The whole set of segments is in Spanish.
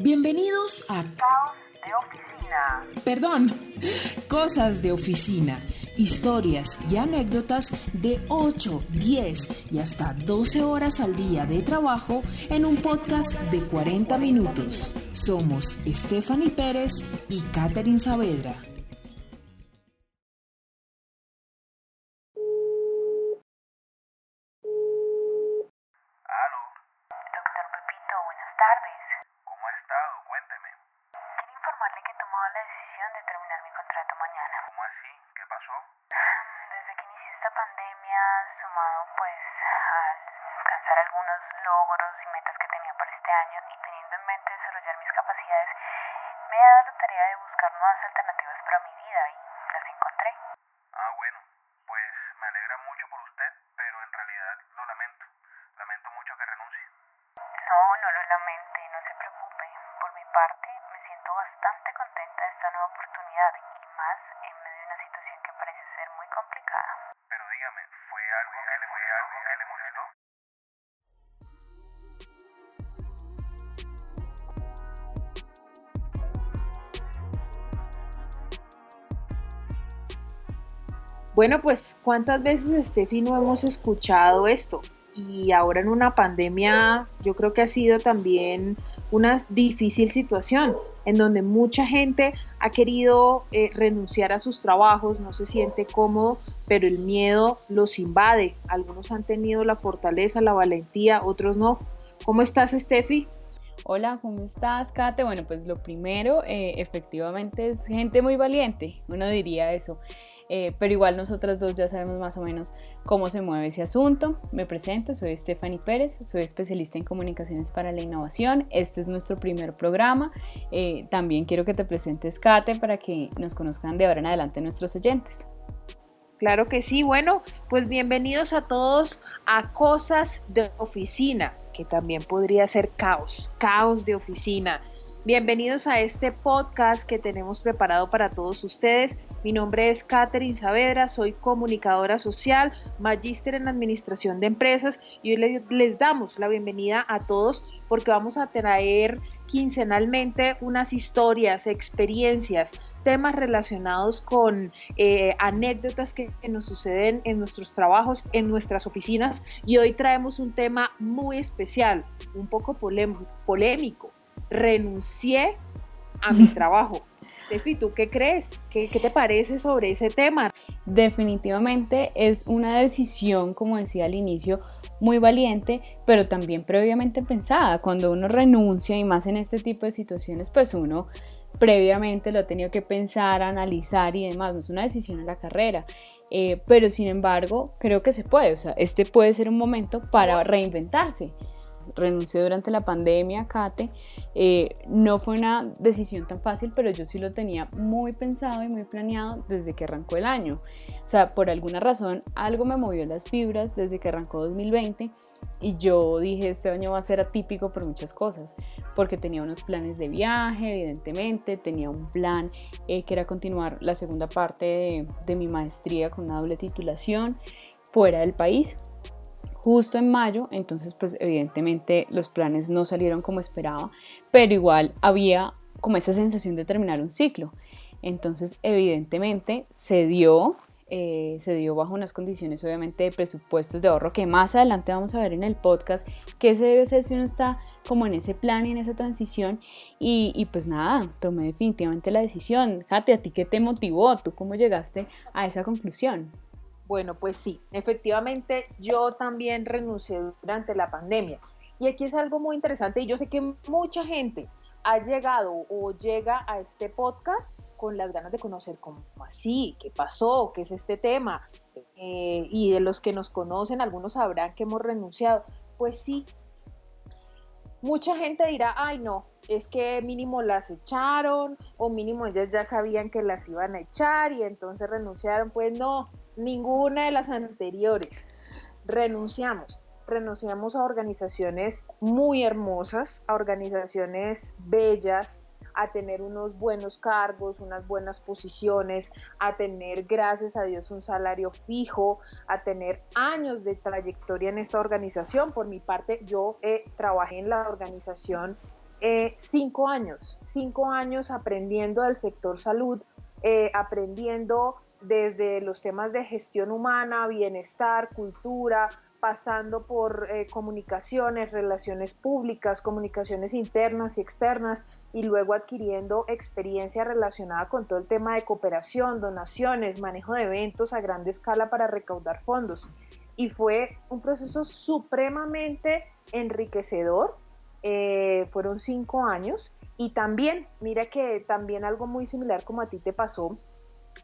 Bienvenidos a Caos de Oficina. Perdón, Cosas de Oficina, historias y anécdotas de 8, 10 y hasta 12 horas al día de trabajo en un podcast de 40 minutos. Somos Stephanie Pérez y Catherine Saavedra. Bueno, pues cuántas veces, Steffi, no hemos escuchado esto. Y ahora en una pandemia, yo creo que ha sido también una difícil situación en donde mucha gente ha querido eh, renunciar a sus trabajos, no se siente cómodo, pero el miedo los invade. Algunos han tenido la fortaleza, la valentía, otros no. ¿Cómo estás, Steffi? Hola, ¿cómo estás, Kate? Bueno, pues lo primero, eh, efectivamente es gente muy valiente, uno diría eso. Eh, pero igual nosotras dos ya sabemos más o menos cómo se mueve ese asunto. Me presento, soy Stephanie Pérez, soy especialista en comunicaciones para la innovación. Este es nuestro primer programa. Eh, también quiero que te presentes, Kate, para que nos conozcan de ahora en adelante nuestros oyentes. Claro que sí. Bueno, pues bienvenidos a todos a Cosas de Oficina, que también podría ser caos, caos de oficina. Bienvenidos a este podcast que tenemos preparado para todos ustedes. Mi nombre es Catherine Saavedra, soy comunicadora social, magíster en administración de empresas y hoy le- les damos la bienvenida a todos porque vamos a traer quincenalmente unas historias, experiencias, temas relacionados con eh, anécdotas que, que nos suceden en nuestros trabajos, en nuestras oficinas y hoy traemos un tema muy especial, un poco polémico. Renuncié a mi trabajo. Steffi, ¿tú qué crees? ¿Qué, qué te parece sobre ese tema? Definitivamente es una decisión, como decía al inicio, muy valiente, pero también previamente pensada. Cuando uno renuncia y más en este tipo de situaciones, pues uno previamente lo ha tenido que pensar, analizar y demás. No es una decisión en la carrera. Eh, pero sin embargo, creo que se puede. O sea, este puede ser un momento para reinventarse. Renuncié durante la pandemia, Kate. Eh, no fue una decisión tan fácil, pero yo sí lo tenía muy pensado y muy planeado desde que arrancó el año. O sea, por alguna razón algo me movió las fibras desde que arrancó 2020 y yo dije este año va a ser atípico por muchas cosas, porque tenía unos planes de viaje, evidentemente, tenía un plan eh, que era continuar la segunda parte de, de mi maestría con una doble titulación fuera del país justo en mayo, entonces pues evidentemente los planes no salieron como esperaba, pero igual había como esa sensación de terminar un ciclo. Entonces evidentemente se dio, eh, se dio bajo unas condiciones obviamente de presupuestos de ahorro que más adelante vamos a ver en el podcast qué se debe hacer si uno está como en ese plan y en esa transición y, y pues nada, tomé definitivamente la decisión. Jate, ¿a ti qué te motivó? ¿Tú cómo llegaste a esa conclusión? Bueno, pues sí, efectivamente yo también renuncié durante la pandemia. Y aquí es algo muy interesante y yo sé que mucha gente ha llegado o llega a este podcast con las ganas de conocer cómo así, qué pasó, qué es este tema. Eh, y de los que nos conocen, algunos sabrán que hemos renunciado. Pues sí, mucha gente dirá, ay no, es que mínimo las echaron o mínimo ellas ya sabían que las iban a echar y entonces renunciaron. Pues no, ninguna de las anteriores. Renunciamos. Renunciamos a organizaciones muy hermosas, a organizaciones bellas, a tener unos buenos cargos, unas buenas posiciones, a tener, gracias a Dios, un salario fijo, a tener años de trayectoria en esta organización. Por mi parte, yo eh, trabajé en la organización eh, cinco años, cinco años aprendiendo del sector salud, eh, aprendiendo desde los temas de gestión humana, bienestar, cultura, pasando por eh, comunicaciones, relaciones públicas, comunicaciones internas y externas, y luego adquiriendo experiencia relacionada con todo el tema de cooperación, donaciones, manejo de eventos a gran escala para recaudar fondos. Y fue un proceso supremamente enriquecedor. Eh, fueron cinco años. Y también, mira que también algo muy similar como a ti te pasó,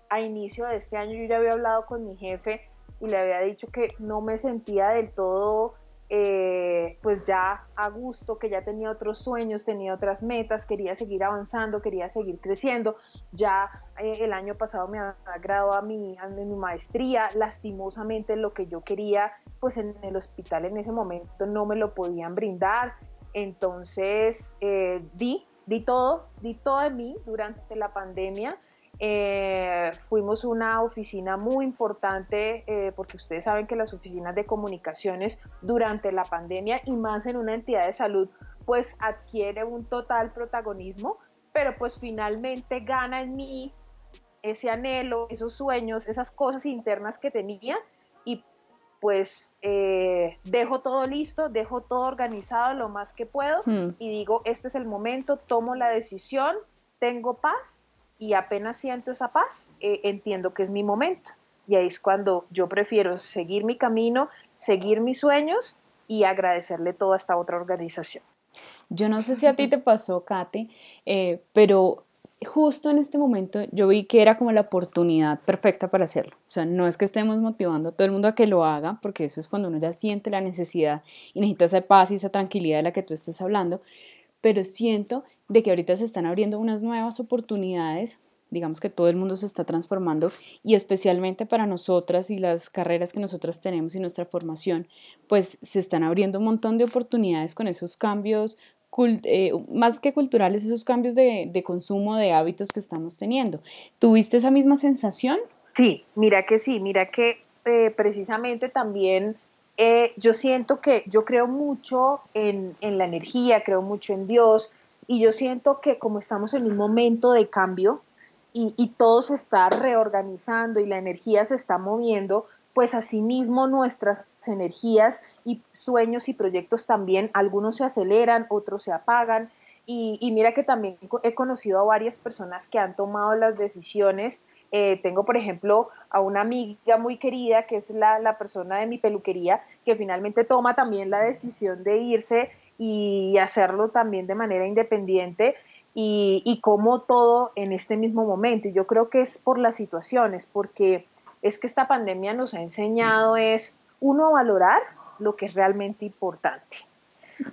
a inicio de este año yo ya había hablado con mi jefe y le había dicho que no me sentía del todo eh, pues ya a gusto, que ya tenía otros sueños, tenía otras metas, quería seguir avanzando, quería seguir creciendo. Ya eh, el año pasado me graduado a mi, a mi maestría, lastimosamente lo que yo quería pues en el hospital en ese momento no me lo podían brindar. Entonces eh, di, di todo, di todo de mí durante la pandemia eh, fuimos una oficina muy importante eh, porque ustedes saben que las oficinas de comunicaciones durante la pandemia y más en una entidad de salud pues adquiere un total protagonismo, pero pues finalmente gana en mí ese anhelo, esos sueños, esas cosas internas que tenía y pues eh, dejo todo listo, dejo todo organizado lo más que puedo hmm. y digo, este es el momento, tomo la decisión, tengo paz y apenas siento esa paz, eh, entiendo que es mi momento. Y ahí es cuando yo prefiero seguir mi camino, seguir mis sueños y agradecerle toda esta otra organización. Yo no sé si a ti te pasó, Kate, eh, pero justo en este momento yo vi que era como la oportunidad perfecta para hacerlo. O sea, no es que estemos motivando a todo el mundo a que lo haga, porque eso es cuando uno ya siente la necesidad y necesita esa paz y esa tranquilidad de la que tú estás hablando, pero siento de que ahorita se están abriendo unas nuevas oportunidades, digamos que todo el mundo se está transformando y especialmente para nosotras y las carreras que nosotras tenemos y nuestra formación, pues se están abriendo un montón de oportunidades con esos cambios, eh, más que culturales, esos cambios de, consumo de hábitos que estamos teniendo. ¿Tuviste esa misma sensación? Sí, mira que sí, mira que eh, precisamente también eh, yo siento que yo creo mucho en, en, la energía, creo mucho en Dios, y yo siento que como estamos en un momento de cambio y, todo se está reorganizando y la energía se está moviendo, pues asimismo nuestras energías y sueños y proyectos también, algunos se aceleran, otros se apagan. Y, mira que también he conocido a varias personas que han tomado las decisiones. Eh, tengo, por ejemplo, a una amiga muy querida, que es la, la persona de mi peluquería, que finalmente toma también la decisión de irse y hacerlo también de manera independiente y, y como todo en este mismo momento. Y yo creo que es por las situaciones, porque es que esta pandemia nos ha enseñado es, uno, a valorar lo que es realmente importante,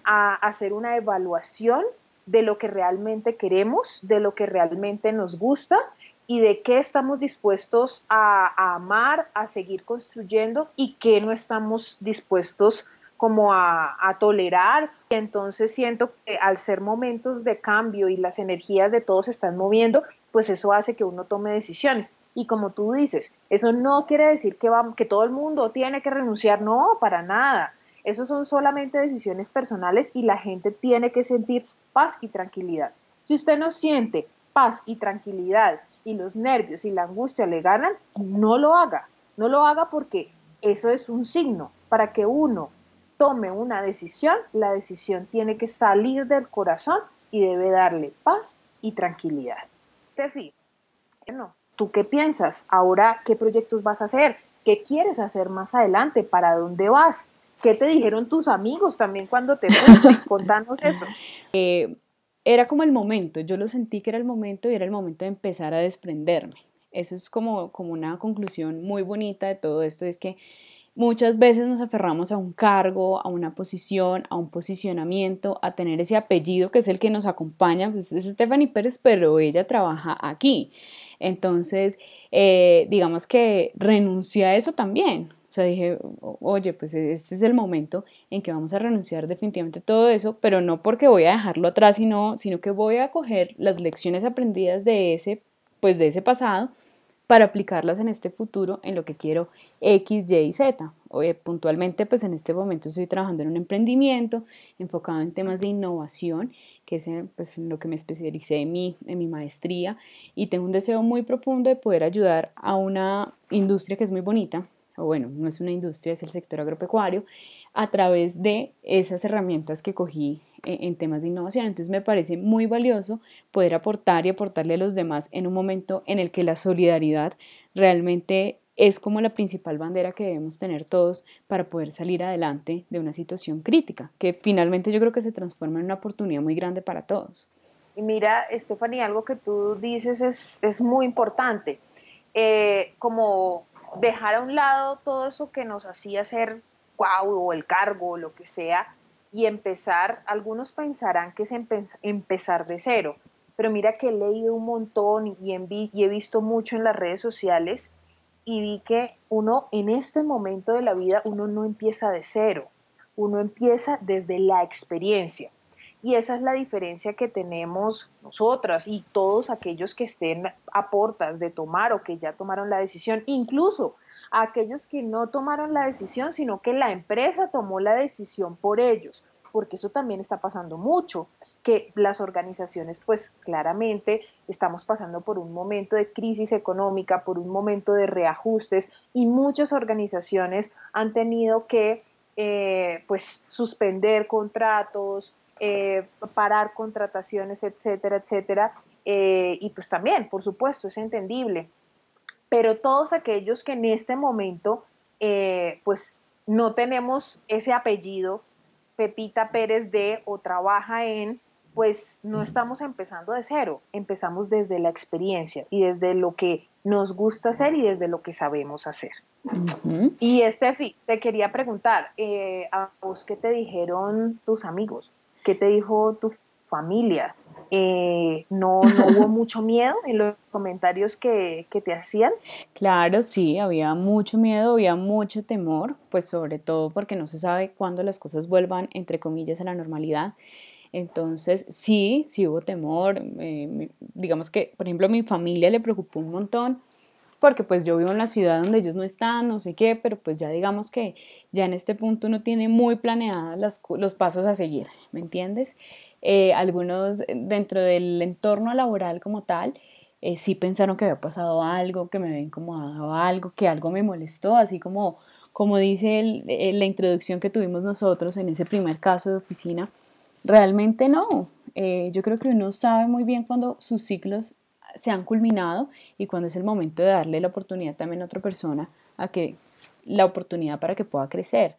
a hacer una evaluación de lo que realmente queremos, de lo que realmente nos gusta y de qué estamos dispuestos a, a amar, a seguir construyendo y qué no estamos dispuestos como a, tolerar. Y entonces siento que al ser momentos de cambio y las energías de todos se están moviendo, pues eso hace que uno tome decisiones. Y como tú dices, eso no quiere decir que, que todo el mundo tiene que renunciar, no, para nada. Eso son solamente decisiones personales y la gente tiene que sentir paz y tranquilidad. Si usted no siente paz y tranquilidad y los nervios y la angustia le ganan, no lo haga. No lo haga porque eso es un signo para que uno tome una decisión, la decisión tiene que salir del corazón y debe darle paz y tranquilidad. Tefi, bueno, ¿tú qué piensas? Ahora, ¿qué proyectos vas a hacer? ¿Qué quieres hacer más adelante? ¿Para dónde vas? ¿Qué te dijeron tus amigos también cuando te fuiste? Contanos eso. Eh, era como el momento, yo lo sentí que era el momento y era el momento de empezar a desprenderme. Eso es como, como una conclusión muy bonita de todo esto, es que Muchas veces nos aferramos a un cargo, a una posición, a un posicionamiento, a tener ese apellido que es el que nos acompaña. Pues es Stephanie Pérez, pero ella trabaja aquí. Entonces, eh, digamos que renuncia a eso también. O sea, dije, oye, pues este es el momento en que vamos a renunciar definitivamente todo eso, pero no porque voy a dejarlo atrás, sino, sino que voy a coger las lecciones aprendidas de ese, pues de ese pasado para aplicarlas en este futuro en lo que quiero X, Y y Z. Oye, puntualmente, pues en este momento estoy trabajando en un emprendimiento enfocado en temas de innovación, que es en, pues, en lo que me especialicé en mi, en mi maestría, y tengo un deseo muy profundo de poder ayudar a una industria que es muy bonita, o bueno, no es una industria, es el sector agropecuario, a través de esas herramientas que cogí en, temas de innovación. Entonces me parece muy valioso poder aportar y aportarle a los demás en un momento en el que la solidaridad realmente es como la principal bandera que debemos tener todos para poder salir adelante de una situación crítica, que finalmente yo creo que se transforma en una oportunidad muy grande para todos. Y mira, Stephanie, algo que tú dices es, es muy importante. Eh, como dejar a un lado todo eso que nos hacía ser guau o el cargo o lo que sea y empezar, algunos pensarán que es empezar de cero, pero mira que he leído un montón y, y he visto mucho en las redes sociales y vi que uno en este momento de la vida uno no empieza de cero, uno empieza desde la experiencia. Y esa es la diferencia que tenemos nosotras y todos aquellos que estén a portas de tomar o que ya tomaron la decisión, incluso aquellos que no tomaron la decisión, sino que la empresa tomó la decisión por ellos, porque eso también está pasando mucho, que las organizaciones pues claramente estamos pasando por un momento de crisis económica, por un momento de reajustes y muchas organizaciones han tenido que eh, pues suspender contratos, eh, parar contrataciones, etcétera, etcétera. Eh, y pues también, por supuesto, es entendible. Pero todos aquellos que en este momento, eh, pues no tenemos ese apellido, Pepita Pérez de o trabaja en, pues no estamos empezando de cero, empezamos desde la experiencia y desde lo que nos gusta hacer y desde lo que sabemos hacer. Y Estefi, te quería preguntar, ¿a vos qué te dijeron tus amigos? ¿Qué te dijo tu familia? Eh, no, hubo mucho miedo en los comentarios que, que, te hacían? Claro, sí, había mucho miedo, había mucho temor, pues sobre todo porque no se sabe cuándo las cosas vuelvan, entre comillas, a la normalidad. Entonces, sí, sí hubo temor. Eh, digamos que, por ejemplo, a mi familia le preocupó un montón porque pues yo vivo en la ciudad donde ellos no están, no sé qué, pero pues ya digamos que ya en este punto uno tiene muy planeadas los pasos a seguir, ¿me entiendes? Eh, algunos dentro del entorno laboral como tal, eh, sí pensaron que había pasado algo, que me había incomodado algo, que algo me molestó, así como, como dice eh, la introducción que tuvimos nosotros en ese primer caso de oficina. Realmente no. yo creo que uno sabe muy bien cuando sus ciclos se han culminado y cuando es el momento de darle la oportunidad también a otra persona a que la oportunidad para que pueda crecer.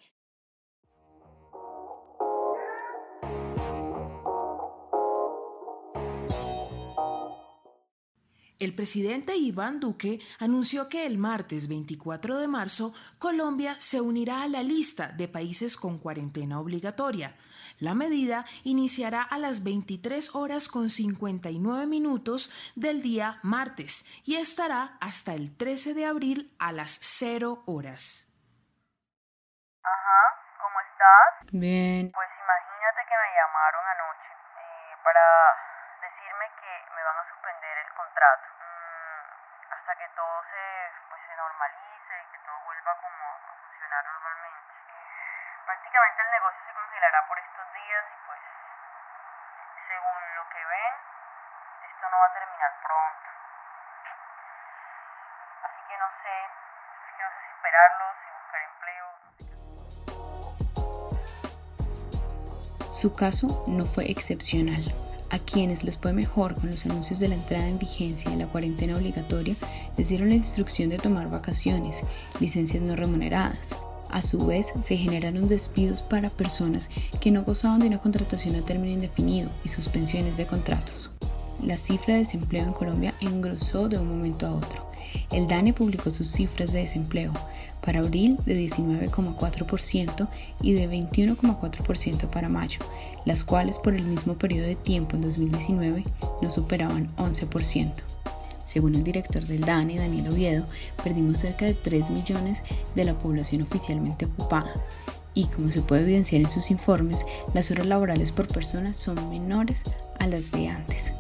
El presidente Iván Duque anunció que el martes 24 de marzo Colombia se unirá a la lista de países con cuarentena obligatoria. La medida iniciará a las 23 horas con 59 minutos del día martes y estará hasta el 13 de abril a las 0 horas. Ajá, ¿cómo estás? Bien. Pues imagínate que me llamaron anoche eh, para decirme que me van a suspender el contrato hasta que todo se, pues, se normalice y que todo vuelva como a funcionar normalmente. Eh, prácticamente el negocio se congelará por estos días y pues según lo que ven, esto no va a terminar pronto. Así que no sé, es que no sé si esperarlos, si buscar empleo. Su caso no fue excepcional. A quienes les fue mejor con los anuncios de la entrada en vigencia de la cuarentena obligatoria, les dieron la instrucción de tomar vacaciones, licencias no remuneradas. A su vez, se generaron despidos para personas que no gozaban de una contratación a término indefinido y suspensiones de contratos. La cifra de desempleo en Colombia engrosó de un momento a otro. El DANE publicó sus cifras de desempleo para abril de 19,4% y de 21,4% para mayo, las cuales por el mismo periodo de tiempo en 2019 no superaban 11%. Según el director del DANE, Daniel Oviedo, perdimos cerca de 3 millones de la población oficialmente ocupada. Y como se puede evidenciar en sus informes, las horas laborales por persona son menores a las de antes,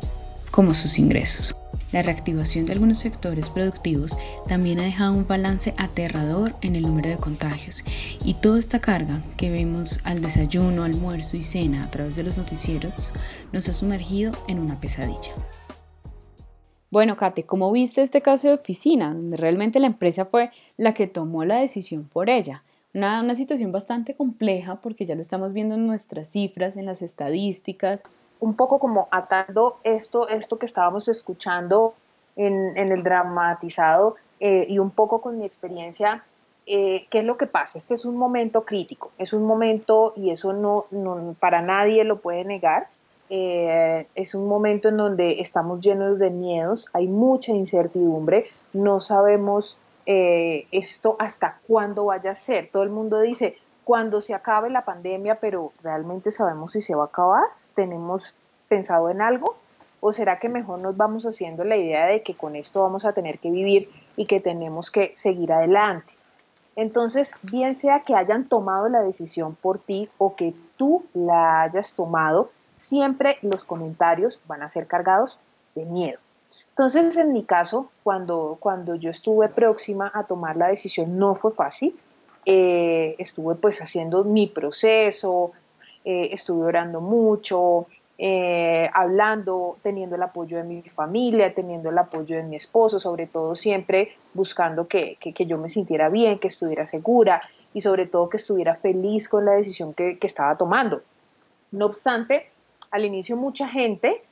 como sus ingresos. La reactivación de algunos sectores productivos también ha dejado un balance aterrador en el número de contagios y toda esta carga que vemos al desayuno, almuerzo y cena a través de los noticieros nos ha sumergido en una pesadilla. Bueno, Kate, ¿cómo viste este caso de oficina, donde realmente la empresa fue la que tomó la decisión por ella? Una, una situación bastante compleja porque ya lo estamos viendo en nuestras cifras, en las estadísticas, un poco como atando esto, esto que estábamos escuchando en, el dramatizado eh, y un poco con mi experiencia, eh, ¿qué es lo que pasa? Este es un momento crítico, es un momento, y eso no, para nadie lo puede negar, eh, es un momento en donde estamos llenos de miedos, hay mucha incertidumbre, no sabemos esto hasta cuándo vaya a ser. Todo el mundo dice, cuando se acabe la pandemia, pero realmente sabemos si se va a acabar, tenemos pensado en algo, o será que mejor nos vamos haciendo la idea de que con esto vamos a tener que vivir y que tenemos que seguir adelante. Entonces, bien sea que hayan tomado la decisión por ti o que tú la hayas tomado, siempre los comentarios van a ser cargados de miedo. Entonces, en mi caso, cuando, cuando yo estuve próxima a tomar la decisión, no fue fácil. Eh, estuve pues haciendo mi proceso, eh, estuve orando mucho, eh, hablando, teniendo el apoyo de mi familia, teniendo el apoyo de mi esposo, sobre todo siempre buscando que, que, yo me sintiera bien, que estuviera segura y sobre todo que estuviera feliz con la decisión que, que estaba tomando. No obstante, al inicio mucha gente,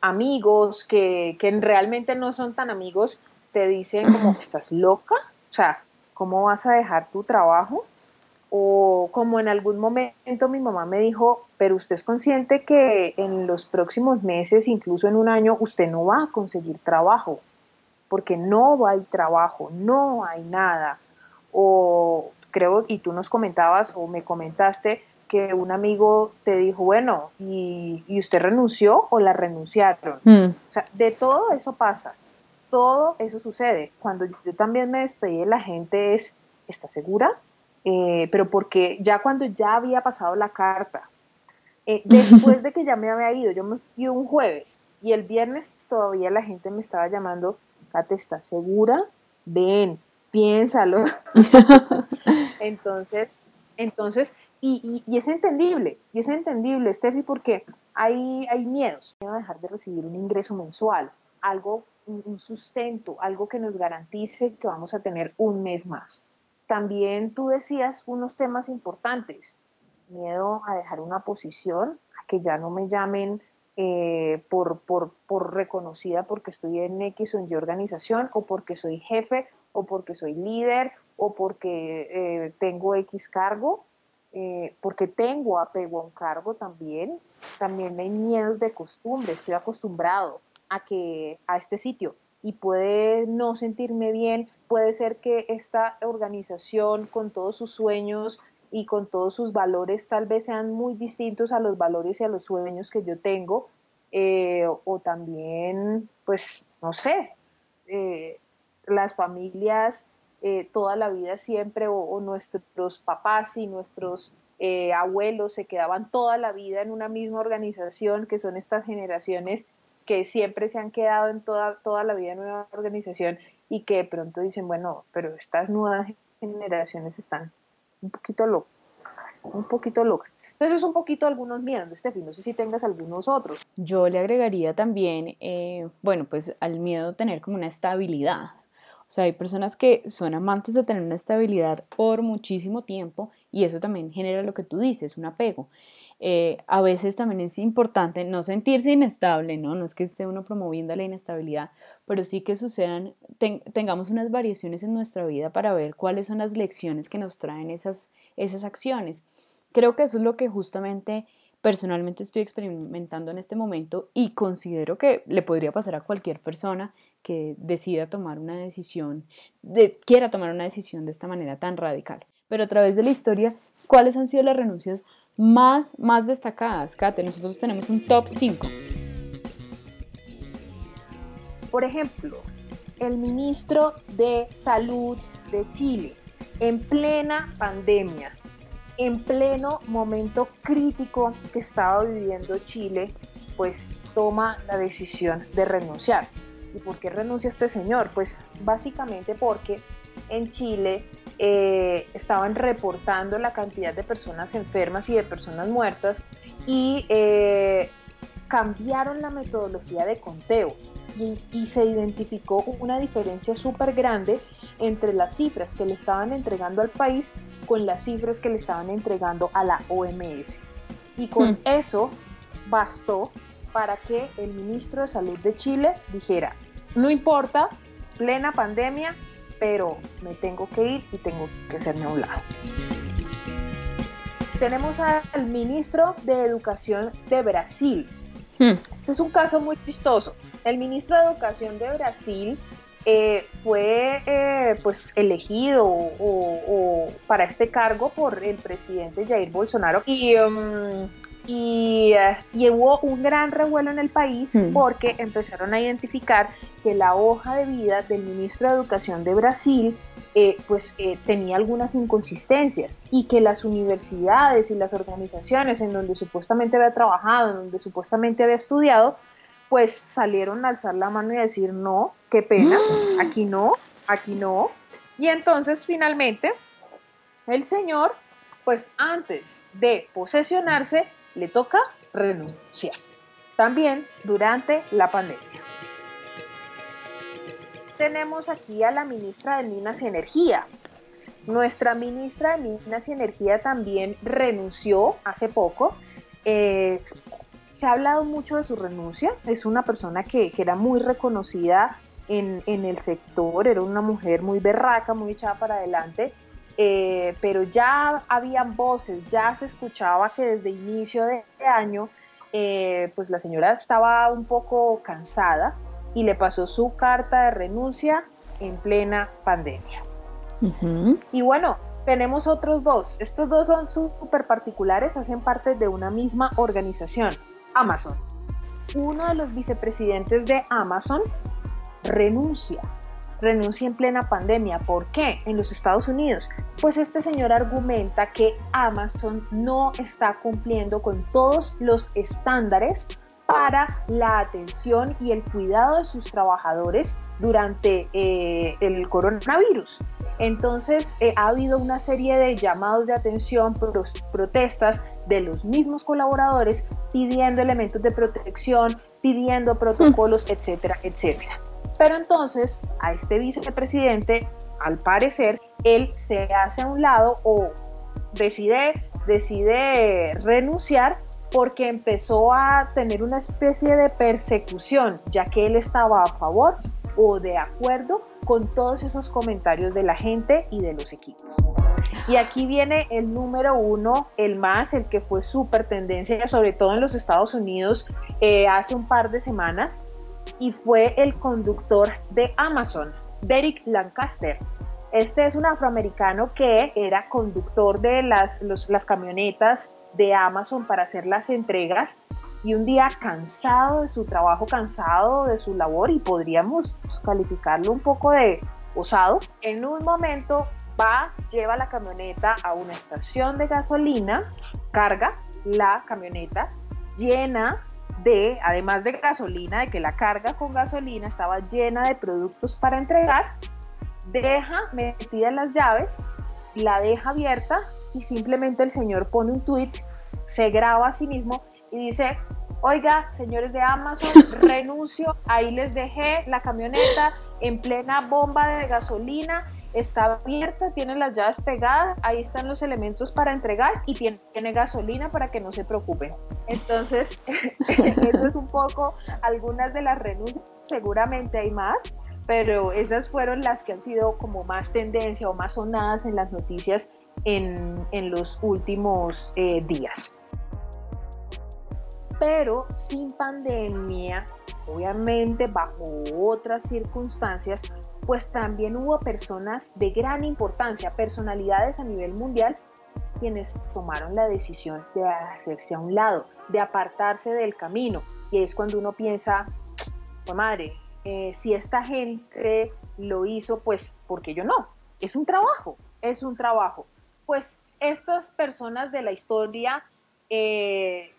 amigos que, que realmente no son tan amigos, te dicen como, ¿estás loca? O sea, ¿cómo vas a dejar tu trabajo? O como en algún momento mi mamá me dijo, pero usted es consciente que en los próximos meses, incluso en un año, usted no va a conseguir trabajo, porque no hay trabajo, no hay nada. O creo, y tú nos comentabas o me comentaste que un amigo te dijo, bueno, ¿y, usted renunció o la renunciaron? Mm. O sea, de todo eso pasa todo eso sucede. Cuando yo también me despedí de la gente es, ¿está segura? Eh, pero porque ya cuando ya había pasado la carta, eh, después de que ya me había ido, yo me fui un jueves y el viernes todavía la gente me estaba llamando, Kate, ¿estás segura? Ven, piénsalo. entonces, entonces, y, y, es entendible, y es entendible, Steffi, porque hay, hay miedos. a dejar de recibir un ingreso mensual, algo un sustento, algo que nos garantice que vamos a tener un mes más. También tú decías unos temas importantes, miedo a dejar una posición, a que ya no me llamen eh, por, por, por, reconocida porque estoy en X o en Y organización, o porque soy jefe, o porque soy líder, o porque eh, tengo X cargo, eh, porque tengo apego a un cargo también. También hay miedos de costumbre, estoy acostumbrado a, que, a este sitio. Y puede no sentirme bien, puede ser que esta organización con todos sus sueños y con todos sus valores tal vez sean muy distintos a los valores y a los sueños que yo tengo, eh, o también, pues, no sé, eh, las familias eh, toda la vida siempre, o, nuestros papás y nuestros abuelos se quedaban toda la vida en una misma organización, que son estas generaciones que siempre se han quedado en toda, toda la vida en una organización y que de pronto dicen, bueno, pero estas nuevas generaciones están un poquito locas, un poquito locas. Entonces es un poquito algunos miedos, Steffi, no sé si tengas algunos otros. Yo le agregaría también, eh, bueno, pues al miedo tener como una estabilidad. O sea, hay personas que son amantes de tener una estabilidad por muchísimo tiempo y eso también genera lo que tú dices, un apego. Eh, a veces también es importante no sentirse inestable, ¿no? No es que esté uno promoviendo la inestabilidad, pero sí que sucedan, tengamos unas variaciones en nuestra vida para ver cuáles son las lecciones que nos traen esas, esas acciones. Creo que eso es lo que justamente personalmente estoy experimentando en este momento y considero que le podría pasar a cualquier persona que decida tomar una decisión, de, quiera tomar una decisión de esta manera tan radical. Pero a través de la historia, ¿cuáles han sido las renuncias más, más destacadas. Kate, nosotros tenemos un top 5. Por ejemplo, el ministro de Salud de Chile, en plena pandemia, en pleno momento crítico que estaba viviendo Chile, pues toma la decisión de renunciar. ¿Y por qué renuncia este señor? Pues básicamente porque en Chile eh, estaban reportando la cantidad de personas enfermas y de personas muertas y eh, cambiaron la metodología de conteo y, se identificó una diferencia súper grande entre las cifras que le estaban entregando al país con las cifras que le estaban entregando a la OMS. Y con hmm. eso bastó para que el ministro de Salud de Chile dijera, no importa, plena pandemia, pero me tengo que ir y tengo que hacerme a un lado. Tenemos al ministro de Educación de Brasil. Hmm. Este es un caso muy chistoso. El ministro de Educación de Brasil eh, fue eh, pues elegido o, para este cargo por el presidente Jair Bolsonaro y um, y, eh, hubo un gran revuelo en el país hmm. porque empezaron a identificar que la hoja de vida del ministro de Educación de Brasil eh, pues eh, tenía algunas inconsistencias y que las universidades y las organizaciones en donde supuestamente había trabajado, en donde supuestamente había estudiado, pues salieron a alzar la mano y a decir no, qué pena, aquí no, aquí no. Y entonces finalmente el señor, pues antes de posesionarse, le toca renunciar. También durante la pandemia. Tenemos aquí a la ministra de Minas y Energía. Nuestra ministra de Minas y Energía también renunció hace poco. Eh, se ha hablado mucho de su renuncia. Es una persona que, era muy reconocida en, en, el sector, era una mujer muy berraca, muy echada para adelante eh, pero ya habían voces, ya se escuchaba que desde inicio de año, eh, pues la señora estaba un poco cansada y le pasó su carta de renuncia en plena pandemia. Y bueno, tenemos otros dos. Estos dos son súper particulares, hacen parte de una misma organización, Amazon. Uno de los vicepresidentes de Amazon renuncia renuncia en plena pandemia. ¿Por qué? En los Estados Unidos. Pues este señor argumenta que Amazon no está cumpliendo con todos los estándares para la atención y el cuidado de sus trabajadores durante eh, el coronavirus. Entonces eh, ha habido una serie de llamados de atención, protestas de los mismos colaboradores pidiendo elementos de protección, pidiendo protocolos, etcétera, etcétera. Pero entonces a este vicepresidente, al parecer, él se hace a un lado o decide, decide renunciar porque empezó a tener una especie de persecución, ya que él estaba a favor o de acuerdo con todos esos comentarios de la gente y de los equipos. Y aquí viene el número uno, el más, el que fue súper tendencia, sobre todo en los Estados Unidos eh, hace un par de semanas, y fue el conductor de Amazon, Derek Lancaster. Este es un afroamericano que era conductor de las, las camionetas de Amazon para hacer las entregas y un día cansado de su trabajo, cansado de su labor y podríamos calificarlo un poco de osado, en un momento va, lleva la camioneta a una estación de gasolina, carga la camioneta, llena de, además de gasolina, de que la carga con gasolina estaba llena de productos para entregar, deja metidas las llaves, la deja abierta y simplemente el señor pone un tweet, se graba a sí mismo y dice, oiga, señores de Amazon, renuncio, ahí les dejé la camioneta en plena bomba de gasolina está abierta, tiene las llaves pegadas, ahí están los elementos para entregar y tiene, gasolina para que no se preocupen. Entonces, eso es un poco algunas de las renuncias, seguramente hay más, pero esas fueron las que han sido como más tendencia o más sonadas en las noticias en, los últimos eh, días. Pero sin pandemia, obviamente bajo otras circunstancias, pues también hubo personas de gran importancia, personalidades a nivel mundial, quienes tomaron la decisión de hacerse a un lado, de apartarse del camino. Y es cuando uno piensa, oh, madre, eh, si esta gente lo hizo, pues, porque yo no? Es un trabajo, es un trabajo. Pues estas personas de la historia eh,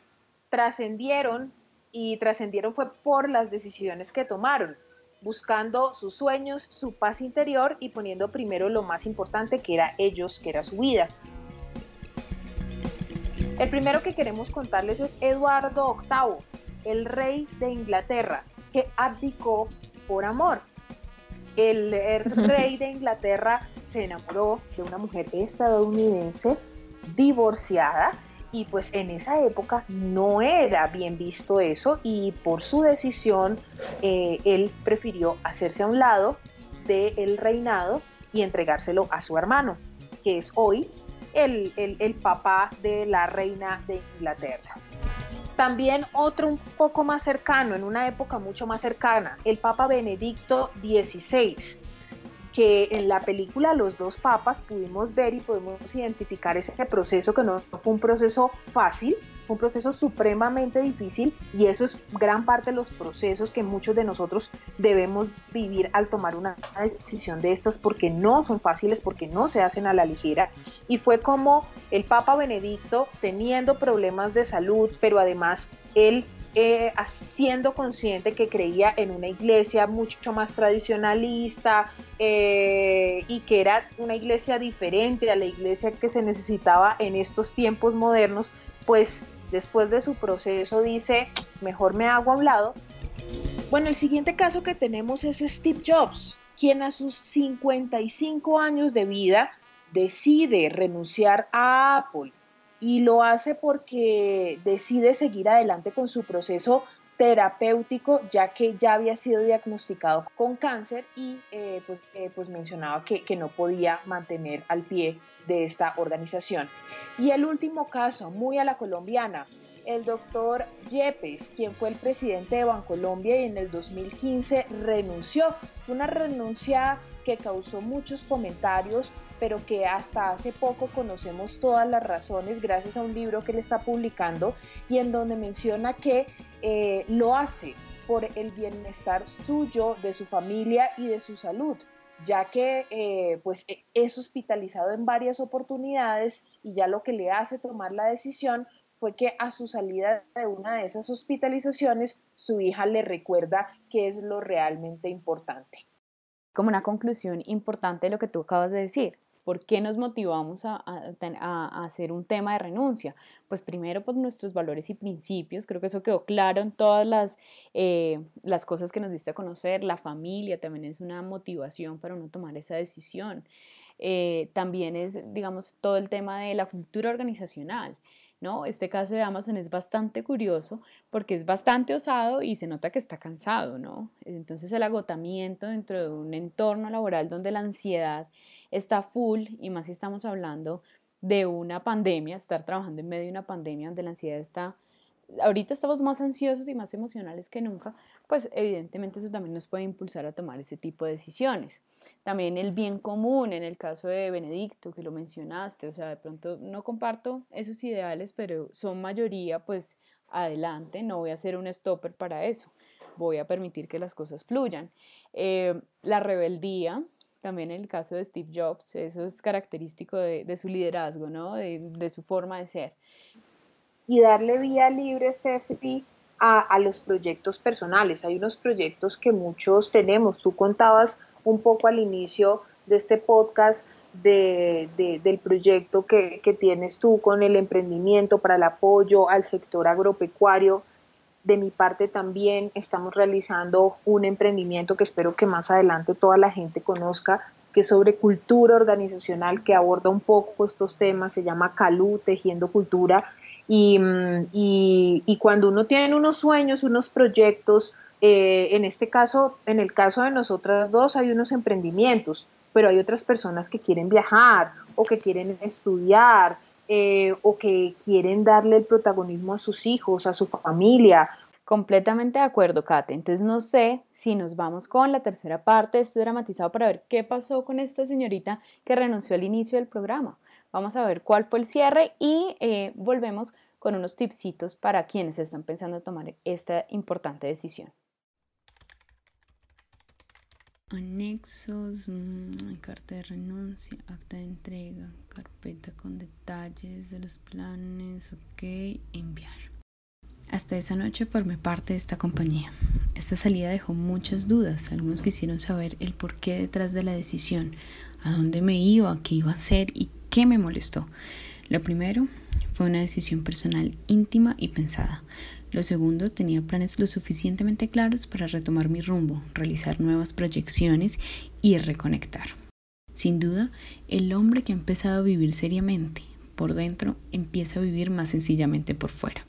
trascendieron y trascendieron fue por las decisiones que tomaron, buscando sus sueños, su paz interior y poniendo primero lo más importante que era ellos, que era su vida. El primero que queremos contarles es Eduardo VIII, el rey de Inglaterra, que abdicó por amor. El, rey de Inglaterra se enamoró de una mujer estadounidense divorciada y pues en esa época no era bien visto eso y por su decisión eh, él prefirió hacerse a un lado del reinado y entregárselo a su hermano, que es hoy el, papá de la reina de Inglaterra. También otro un poco más cercano, en una época mucho más cercana, el Papa Benedicto XVI, que en la película Los dos papas pudimos ver y podemos identificar ese proceso que no fue un proceso fácil, un proceso supremamente difícil y eso es gran parte de los procesos que muchos de nosotros debemos vivir al tomar una decisión de estas porque no son fáciles, porque no se hacen a la ligera. Y fue como el Papa Benedicto teniendo problemas de salud, pero además él eh, consciente que creía en una iglesia mucho más tradicionalista eh, y que era una iglesia diferente a la iglesia que se necesitaba en estos tiempos modernos, pues después de su proceso dice, mejor me hago a un lado. Bueno, el siguiente caso que tenemos es Steve Jobs, quien a sus 55 años de vida decide renunciar a Apple y lo hace porque decide seguir adelante con su proceso terapéutico ya que ya había sido diagnosticado con cáncer y eh, pues, eh, pues, mencionaba que, que no podía mantener al pie de esta organización. Y el último caso, muy a la colombiana, el doctor Yepes, quien fue el presidente de Bancolombia y en el 2015 renunció. Fue una renuncia que causó muchos comentarios, pero que hasta hace poco conocemos todas las razones gracias a un libro que él está publicando y en donde menciona que eh, lo hace por el bienestar suyo, de su familia y de su salud ya que eh, pues e, es hospitalizado en varias oportunidades y ya lo que le hace tomar la decisión fue que a su salida de una de esas hospitalizaciones su hija le recuerda que es lo realmente importante. Como una conclusión importante de lo que tú acabas de decir, ¿Por qué nos motivamos a, hacer un tema de renuncia? Pues primero por nuestros valores y principios, creo que eso quedó claro en todas las, eh, las cosas que nos diste a conocer, la familia también es una motivación para uno tomar esa decisión. Eh, también es, digamos, todo el tema de la cultura organizacional. ¿No? Este caso de Amazon es bastante curioso porque es bastante osado y se nota que está cansado, ¿no? Entonces el agotamiento dentro de un entorno laboral donde la ansiedad está full y más si estamos hablando de una pandemia, estar trabajando en medio de una pandemia donde la ansiedad está, ahorita estamos más ansiosos y más emocionales que nunca, pues evidentemente eso también nos puede impulsar a tomar ese tipo de decisiones. También el bien común, en el caso de Benedicto, que lo mencionaste, o sea, de pronto no comparto esos ideales, pero son mayoría, pues adelante, no voy a hacer un stopper para eso, voy a permitir que las cosas fluyan. Eh, la rebeldía, también en el caso de Steve Jobs, eso es característico de, su liderazgo, ¿no? De, su forma de ser. Y darle vía libre, Stephanie, a, a, los proyectos personales. Hay unos proyectos que muchos tenemos. Tú contabas un poco al inicio de este podcast de, del proyecto que, que tienes tú con el emprendimiento para el apoyo al sector agropecuario de mi parte también estamos realizando un emprendimiento que espero que más adelante toda la gente conozca, que es sobre cultura organizacional, que aborda un poco estos temas, se llama Calú, Tejiendo Cultura. Y, mm, y, cuando uno tiene unos sueños, unos proyectos, eh, en este caso, en el caso de nosotras dos, hay unos emprendimientos, pero hay otras personas que quieren viajar o que quieren estudiar eh, o que quieren darle el protagonismo a sus hijos, a su familia. Completamente de acuerdo, Kate. Entonces no sé si nos vamos con la tercera parte de este dramatizado para ver qué pasó con esta señorita que renunció al inicio del programa. Vamos a ver cuál fue el cierre y eh, volvemos con unos tipsitos para quienes están pensando tomar esta importante decisión. Anexos, mm, carta de renuncia, acta de entrega, carpeta con detalles de los planes, ok, enviar. Hasta esa noche formé parte de esta compañía. Esta salida dejó muchas dudas. Algunos quisieron saber el porqué detrás de la decisión, a dónde me iba, qué iba a hacer y qué me molestó. Lo primero fue una decisión personal íntima y pensada. Lo segundo, tenía planes lo suficientemente claros para retomar mi rumbo, realizar nuevas proyecciones y reconectar. Sin duda, el hombre que ha empezado a vivir seriamente por dentro empieza a vivir más sencillamente por fuera.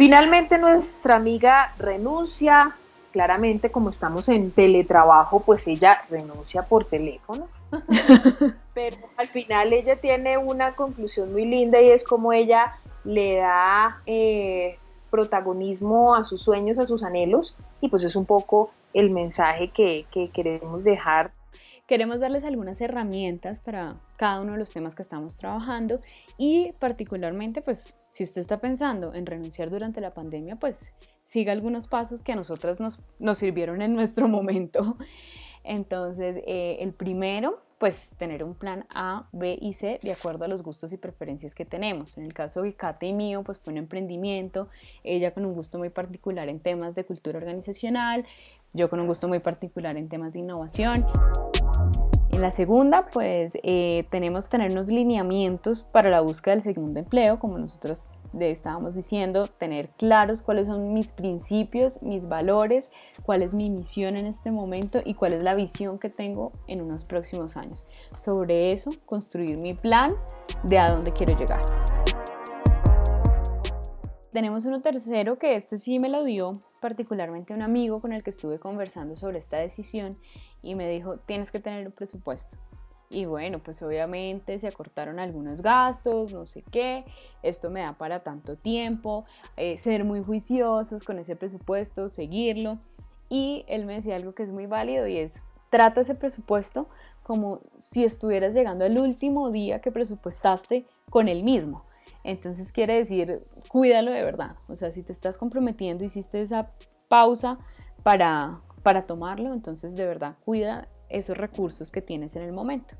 Finalmente nuestra amiga renuncia, claramente como estamos en teletrabajo, pues ella renuncia por teléfono. Pero al final ella tiene una conclusión muy linda y es como ella le da eh, protagonismo a sus sueños, a sus anhelos y pues es un poco el mensaje que, que queremos dejar. Queremos darles algunas herramientas para cada uno de los temas que estamos trabajando y particularmente pues si usted está pensando en renunciar durante la pandemia pues siga algunos pasos que a nosotras nos, nos sirvieron en nuestro momento. Entonces, eh, el primero, pues tener un plan A, B y C de acuerdo a los gustos y preferencias que tenemos. En el caso de Kate y mío, pues fue un emprendimiento, ella con un gusto muy particular en temas de cultura organizacional, yo con un gusto muy particular en temas de innovación. En la segunda, pues eh, tenemos tener unos lineamientos para la búsqueda del segundo empleo, como nosotros le estábamos diciendo, tener claros cuáles son mis principios, mis valores, cuál es mi misión en este momento y cuál es la visión que tengo en unos próximos años. Sobre eso, construir mi plan de a dónde quiero llegar. Tenemos uno tercero que este sí me lo dio particularmente un amigo con el que estuve conversando sobre esta decisión y me dijo, tienes que tener un presupuesto. Y bueno, pues obviamente se acortaron algunos gastos, no sé qué, esto me da para tanto tiempo, eh, ser muy juiciosos con ese presupuesto, seguirlo. Y él me decía algo que es muy válido y es, trata ese presupuesto como si estuvieras llegando al último día que presupuestaste con el mismo. Entonces quiere decir, cuídalo de verdad. O sea, si te estás comprometiendo, hiciste esa pausa para, para tomarlo, entonces de verdad cuida esos recursos que tienes en el momento.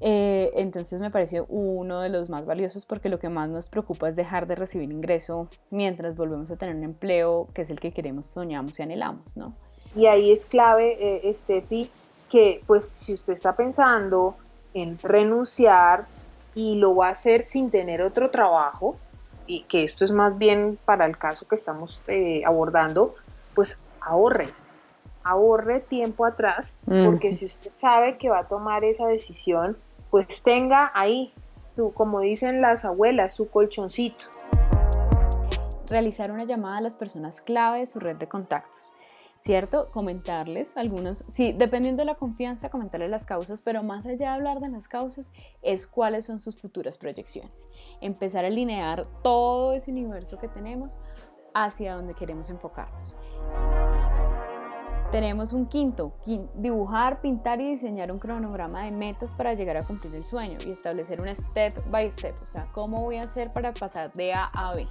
Eh, entonces me pareció uno de los más valiosos porque lo que más nos preocupa es dejar de recibir ingreso mientras volvemos a tener un empleo que es el que queremos, soñamos y anhelamos, ¿no? Y ahí es clave, eh, Steffi, que pues si usted está pensando en renunciar y lo va a hacer sin tener otro trabajo, y que esto es más bien para el caso que estamos eh, abordando, pues ahorre, ahorre tiempo atrás, porque si usted sabe que va a tomar esa decisión, pues tenga ahí, su, como dicen las abuelas, su colchoncito. Realizar una llamada a las personas clave de su red de contactos. ¿Cierto? Comentarles algunos, sí, dependiendo de la confianza, comentarles las causas, pero más allá de hablar de las causas, es cuáles son sus futuras proyecciones. Empezar a alinear todo ese universo que tenemos hacia donde queremos enfocarnos. Tenemos un quinto, dibujar, pintar y diseñar un cronograma de metas para llegar a cumplir el sueño y establecer un step by step, o sea, cómo voy a hacer para pasar de A a B.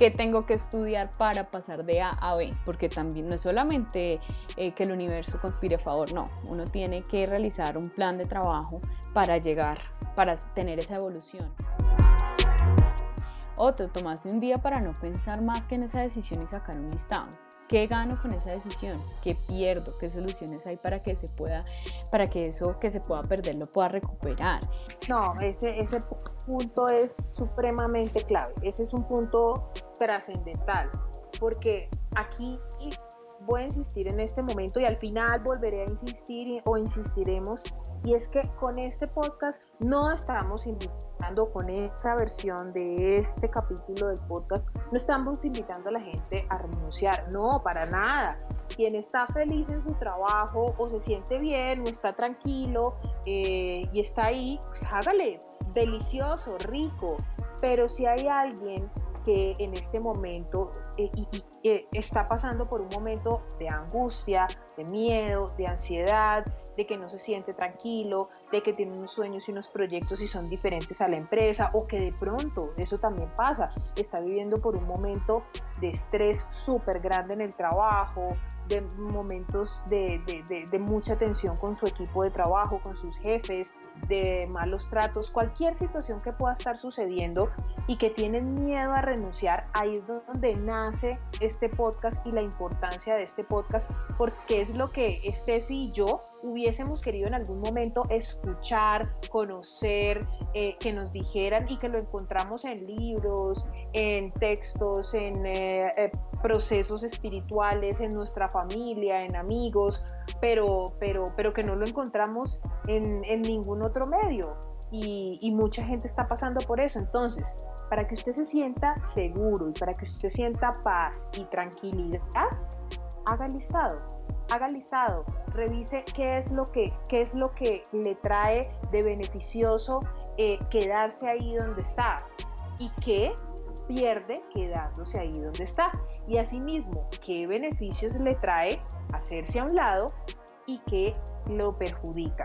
¿Qué tengo que estudiar para pasar de A a B? Porque también no es solamente eh, que el universo conspire a favor, no, uno tiene que realizar un plan de trabajo para llegar, para tener esa evolución. Otro, tomarse un día para no pensar más que en esa decisión y sacar un listado ¿Qué gano con esa decisión? ¿Qué pierdo? ¿Qué soluciones hay para que se pueda, para que eso que se pueda perder lo pueda recuperar? No, ese, ese punto es supremamente clave. Ese es un punto trascendental. Porque aquí voy a insistir en este momento y al final volveré a insistir o insistiremos. Y es que con este podcast no estamos invitando, con esta versión de este capítulo del podcast, no estamos invitando a la gente a renunciar. No, para nada. Quien está feliz en su trabajo o se siente bien o está tranquilo eh, y está ahí, pues hágale. Delicioso, rico. Pero si hay alguien que en este momento eh, eh, está pasando por un momento de angustia, de miedo, de ansiedad, de que no se siente tranquilo, de que tiene unos sueños y unos proyectos y son diferentes a la empresa, o que de pronto, eso también pasa, está viviendo por un momento de estrés súper grande en el trabajo, de momentos de, de, mucha tensión con su equipo de trabajo, con sus jefes, de malos tratos, cualquier situación que pueda estar sucediendo y que tienen miedo a renunciar, ahí es donde nace este podcast y la importancia de este podcast, porque es lo que Steffi y yo hubiésemos querido en algún momento escuchar, conocer, eh, que nos dijeran y que lo encontramos en libros, en textos, en eh, eh, procesos espirituales, en nuestra familia, en amigos, pero, pero, pero que no lo encontramos en, en ningún otro medio. Y, mucha gente está pasando por eso. Entonces, para que usted se sienta seguro y para que usted sienta paz y tranquilidad, haga listado, haga listado, revise qué es lo que, qué es lo que le trae de beneficioso eh, quedarse ahí donde está y qué pierde quedándose ahí donde está. Y asimismo, qué beneficios le trae hacerse a un lado y qué lo perjudica.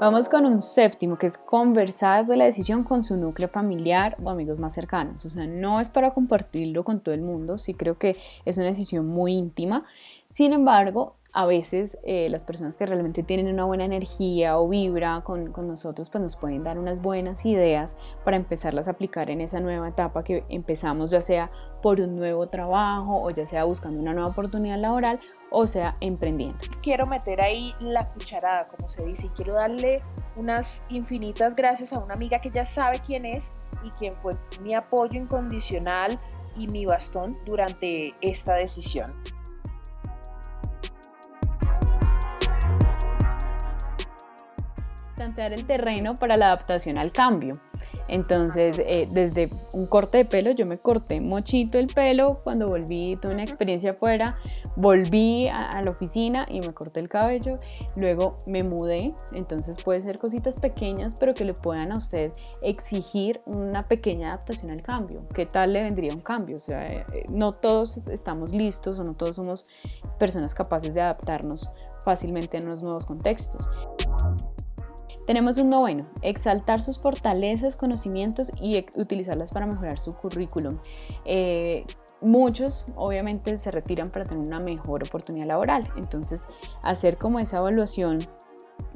Vamos con un séptimo, que es conversar de la decisión con su núcleo familiar o amigos más cercanos. O sea, no es para compartirlo con todo el mundo, sí creo que es una decisión muy íntima. Sin embargo, a veces eh, las personas que realmente tienen una buena energía o vibra con, con, nosotros, pues nos pueden dar unas buenas ideas para empezarlas a aplicar en esa nueva etapa que empezamos, ya sea por un nuevo trabajo o ya sea buscando una nueva oportunidad laboral o sea emprendiendo. Quiero meter ahí la cucharada, como se dice, y quiero darle unas infinitas gracias a una amiga que ya sabe quién es y quien fue mi apoyo incondicional y mi bastón durante esta decisión. Plantear el terreno para la adaptación al cambio. Entonces, eh, desde un corte de pelo, yo me corté mochito el pelo cuando volví, tuve una experiencia afuera, volví a, la oficina y me corté el cabello, luego me mudé, entonces puede ser cositas pequeñas, pero que le puedan a usted exigir una pequeña adaptación al cambio. ¿Qué tal le vendría un cambio? O sea, eh, eh, no todos estamos listos o no todos somos personas capaces de adaptarnos fácilmente a los nuevos contextos. Tenemos un noveno, exaltar sus fortalezas, conocimientos y utilizarlas para mejorar su currículum. Eh, muchos obviamente se retiran para tener una mejor oportunidad laboral, entonces hacer como esa evaluación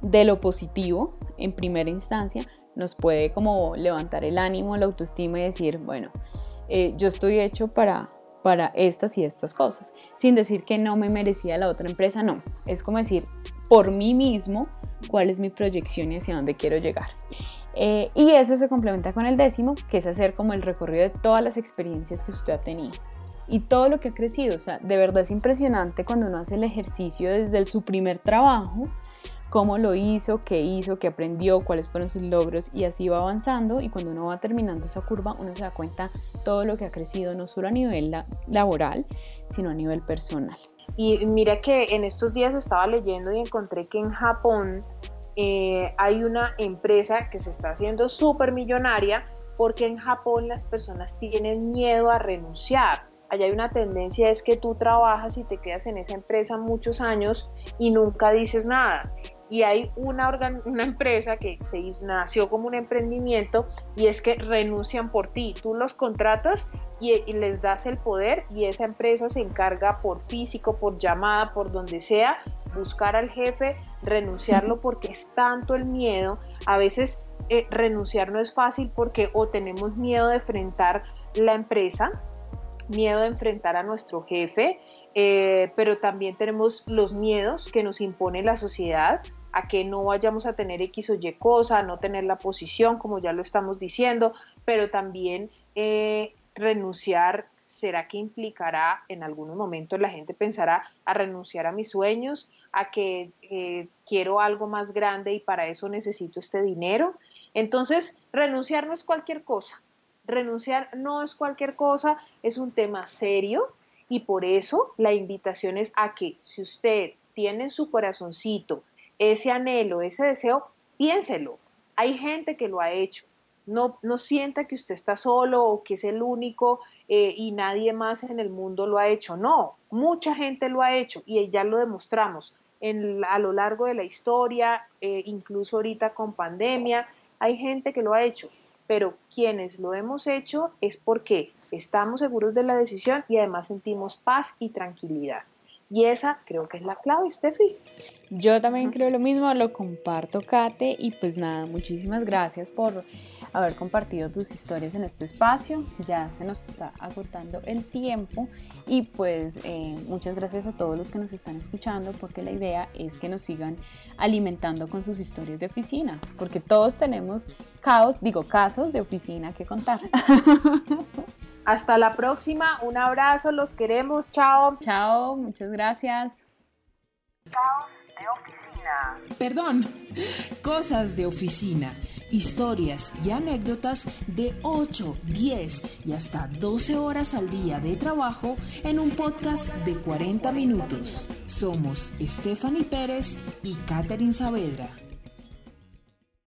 de lo positivo en primera instancia nos puede como levantar el ánimo, la autoestima y decir, bueno, eh, yo estoy hecho para, para estas y estas cosas, sin decir que no me merecía la otra empresa, no, es como decir, por mí mismo, cuál es mi proyección y hacia dónde quiero llegar. Eh, y eso se complementa con el décimo, que es hacer como el recorrido de todas las experiencias que usted ha tenido y todo lo que ha crecido. O sea, de verdad es impresionante cuando uno hace el ejercicio desde su primer trabajo, cómo lo hizo, qué hizo, qué aprendió, cuáles fueron sus logros y así va avanzando y cuando uno va terminando esa curva uno se da cuenta todo lo que ha crecido no solo a nivel laboral, sino a nivel personal. Y mira que en estos días estaba leyendo y encontré que en Japón eh, hay una empresa que se está haciendo súper millonaria porque en Japón las personas tienen miedo a renunciar. Allá hay una tendencia es que tú trabajas y te quedas en esa empresa muchos años y nunca dices nada y hay una, una empresa que se nació como un emprendimiento y es que renuncian por ti. Tú los contratas y, les das el poder y esa empresa se encarga por físico, por llamada, por donde sea, buscar al jefe, renunciarlo porque es tanto el miedo. A veces eh, renunciar no es fácil porque o tenemos miedo de enfrentar la empresa, miedo de enfrentar a nuestro jefe, eh, pero también tenemos los miedos que nos impone la sociedad a que no vayamos a tener X o Y cosa, a no tener la posición, como ya lo estamos diciendo, pero también eh, renunciar, ¿será que implicará en algunos momentos la gente pensará a renunciar a mis sueños, a que eh, quiero algo más grande y para eso necesito este dinero? Entonces, renunciar no es cualquier cosa. Renunciar no es cualquier cosa, es un tema serio, y por eso la invitación es a que si usted tiene en su corazoncito ese anhelo, ese deseo, piénselo. Hay gente que lo ha hecho. No, no sienta que usted está solo o que es el único eh, y nadie más en el mundo lo ha hecho. No, mucha gente lo ha hecho y ya lo demostramos. en, a lo largo de la historia, eh, incluso ahorita con pandemia. Hay gente que lo ha hecho, pero quienes lo hemos hecho es porque estamos seguros de la decisión y además sentimos paz y tranquilidad. Y esa creo que es la clave, Steffi. Yo también creo lo mismo, lo comparto, Kate. Y pues nada, muchísimas gracias por haber compartido tus historias en este espacio. Ya se nos está agotando el tiempo. Y pues eh, muchas gracias a todos los que nos están escuchando, porque la idea es que nos sigan alimentando con sus historias de oficina, porque todos tenemos caos, digo, casos de oficina que contar. Hasta la próxima, un abrazo, los queremos, chao. Chao, muchas gracias. Caos de oficina. Perdón, cosas de oficina, historias y anécdotas de 8, 10 y hasta 12 horas al día de trabajo en un podcast de 40 minutos. Somos Stephanie Pérez y Catherine Saavedra.